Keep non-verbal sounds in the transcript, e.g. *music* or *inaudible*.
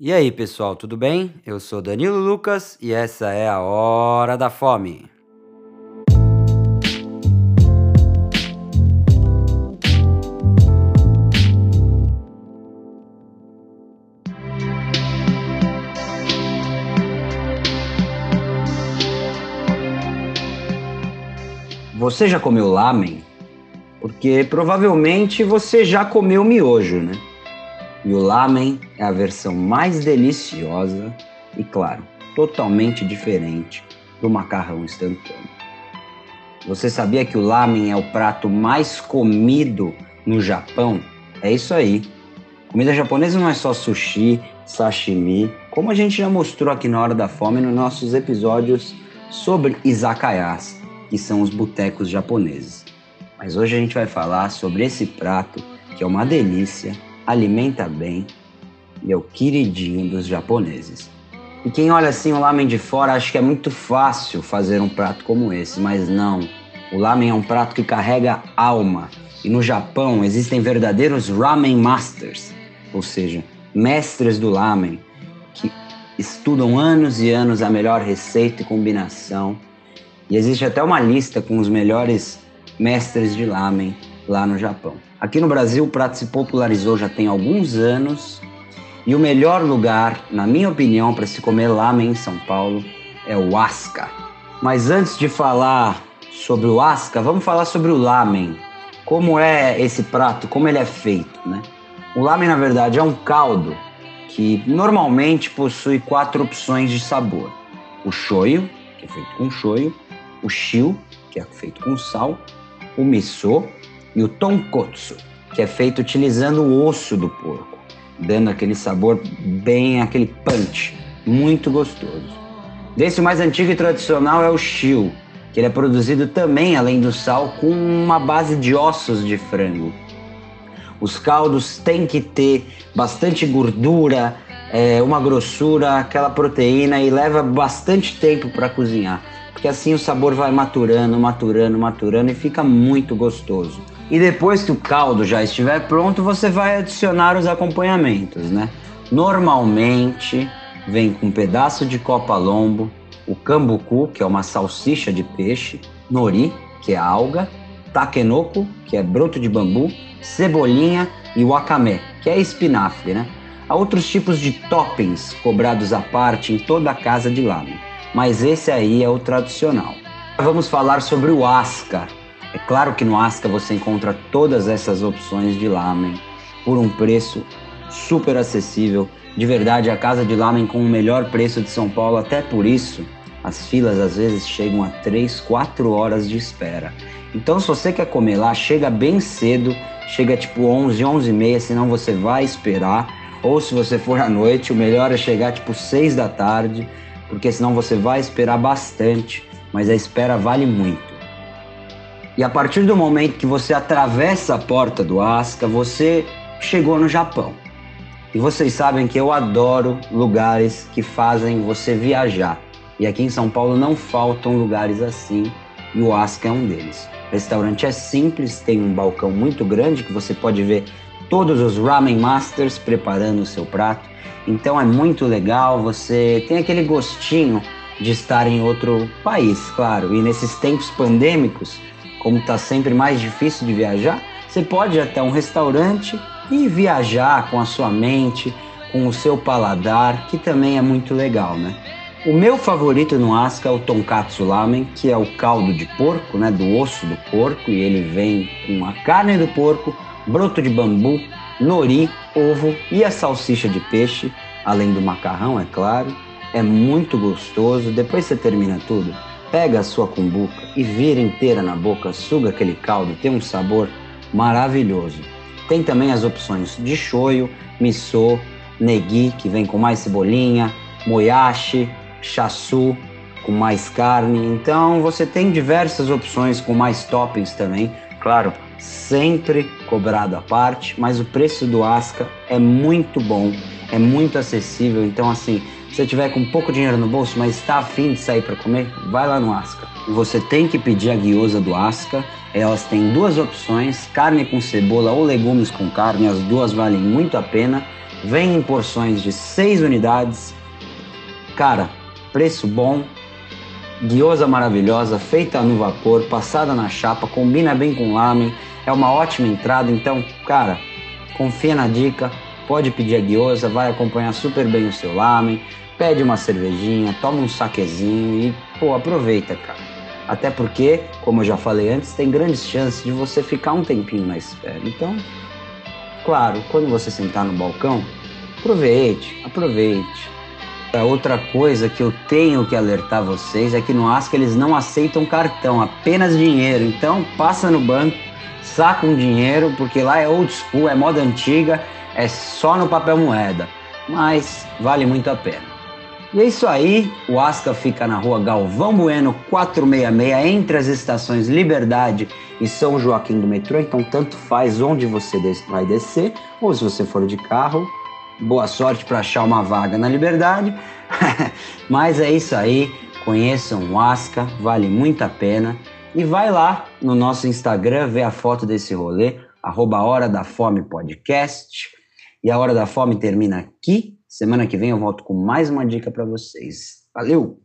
E aí, pessoal, tudo bem? Eu sou Danilo Lucas e essa é a Hora da Fome. Você já comeu lamen? Porque provavelmente você já comeu miojo, né? E o lamen é a versão mais deliciosa e, claro, totalmente diferente do macarrão instantâneo. Você sabia que o lamen é o prato mais comido no Japão? É isso aí. Comida japonesa não é só sushi, sashimi, como a gente já mostrou aqui na Hora da Fome nos nossos episódios sobre izakayas, que são os botecos japoneses. Mas hoje a gente vai falar sobre esse prato que é uma delícia alimenta bem e é o queridinho dos japoneses. E quem olha assim o lamen de fora acha que é muito fácil fazer um prato como esse, mas não. O lamen é um prato que carrega alma. E no Japão existem verdadeiros ramen masters, ou seja, mestres do lamen, que estudam anos e anos a melhor receita e combinação. E existe até uma lista com os melhores mestres de lamen lá no Japão. Aqui no Brasil, o prato se popularizou já tem alguns anos e o melhor lugar, na minha opinião, para se comer lamen em São Paulo é o Asca. Mas antes de falar sobre o Asca, vamos falar sobre o lamen. Como é esse prato, como ele é feito, né? O lamen, na verdade, é um caldo que normalmente possui quatro opções de sabor. O shoyu, que é feito com shoyu, o shio, que é feito com sal, o miso, e o tonkotsu, que é feito utilizando o osso do porco, dando aquele sabor bem, aquele punch, muito gostoso. Desse mais antigo e tradicional é o shio, que ele é produzido também, além do sal, com uma base de ossos de frango. Os caldos têm que ter bastante gordura, é, uma grossura, aquela proteína e leva bastante tempo para cozinhar, porque assim o sabor vai maturando, maturando, maturando e fica muito gostoso. E depois que o caldo já estiver pronto, você vai adicionar os acompanhamentos, né? Normalmente vem com um pedaço de copa-lombo, o cambucu, que é uma salsicha de peixe, nori, que é alga, takenoko, que é broto de bambu, cebolinha e wakame, que é espinafre, né? Há outros tipos de toppings cobrados à parte em toda a casa de lamen, mas esse aí é o tradicional. Vamos falar sobre o asca, é claro que no Asca você encontra todas essas opções de lamen por um preço super acessível. De verdade, a casa de lamen com o melhor preço de São Paulo, até por isso, as filas às vezes chegam a 3, 4 horas de espera. Então, se você quer comer lá, chega bem cedo, chega tipo 11, 11 e meia, senão você vai esperar. Ou se você for à noite, o melhor é chegar tipo 6 da tarde, porque senão você vai esperar bastante, mas a espera vale muito. E a partir do momento que você atravessa a porta do Asca, você chegou no Japão. E vocês sabem que eu adoro lugares que fazem você viajar. E aqui em São Paulo não faltam lugares assim, e o Asca é um deles. O restaurante é simples, tem um balcão muito grande que você pode ver todos os ramen masters preparando o seu prato. Então é muito legal, você tem aquele gostinho de estar em outro país, claro. E nesses tempos pandêmicos, como está sempre mais difícil de viajar, você pode ir até um restaurante e viajar com a sua mente, com o seu paladar, que também é muito legal, né? O meu favorito no Asca é o tonkatsu lamen, que é o caldo de porco, né, do osso do porco, e ele vem com a carne do porco, broto de bambu, nori, ovo e a salsicha de peixe, além do macarrão, é claro. É muito gostoso. Depois você termina tudo, Pega a sua cumbuca e vira inteira na boca, suga aquele caldo, tem um sabor maravilhoso. Tem também as opções de shoyu, miso, negi, que vem com mais cebolinha, moyashi, chassu, com mais carne. Então você tem diversas opções com mais toppings também. Claro, sempre cobrado à parte, mas o preço do Asca é muito bom, é muito acessível. Então, assim, você tiver com pouco dinheiro no bolso, mas está afim de sair para comer, vai lá no Asca. Você tem que pedir a guiosa do Asca. Elas têm duas opções: carne com cebola ou legumes com carne. As duas valem muito a pena. Vem em porções de seis unidades. Cara, preço bom, guiosa maravilhosa, feita no vapor, passada na chapa, combina bem com lamen, é uma ótima entrada. Então, cara, confia na dica, pode pedir a guiosa, vai acompanhar super bem o seu lamen, pede uma cervejinha, toma um saquezinho e, pô, aproveita, cara. Até porque, como eu já falei antes, tem grandes chances de você ficar um tempinho na espera. Então, claro, quando você sentar no balcão, aproveite, aproveite. A outra coisa que eu tenho que alertar vocês é que no Asca eles não aceitam cartão, apenas dinheiro. Então, passa no banco, saca um dinheiro, porque lá é old school, é moda antiga, é só no papel moeda. Mas vale muito a pena. E é isso aí, o Asca fica na rua Galvão Bueno 466, entre as estações Liberdade e São Joaquim do metrô, então tanto faz onde você vai descer, ou se você for de carro, boa sorte para achar uma vaga na Liberdade. *laughs* Mas é isso aí, conheçam o Asca, vale muito a pena. E vai lá no nosso Instagram ver a foto desse rolê, arroba Hora da Fome Podcast. E a Hora da Fome termina aqui. Semana que vem eu volto com mais uma dica para vocês. Valeu!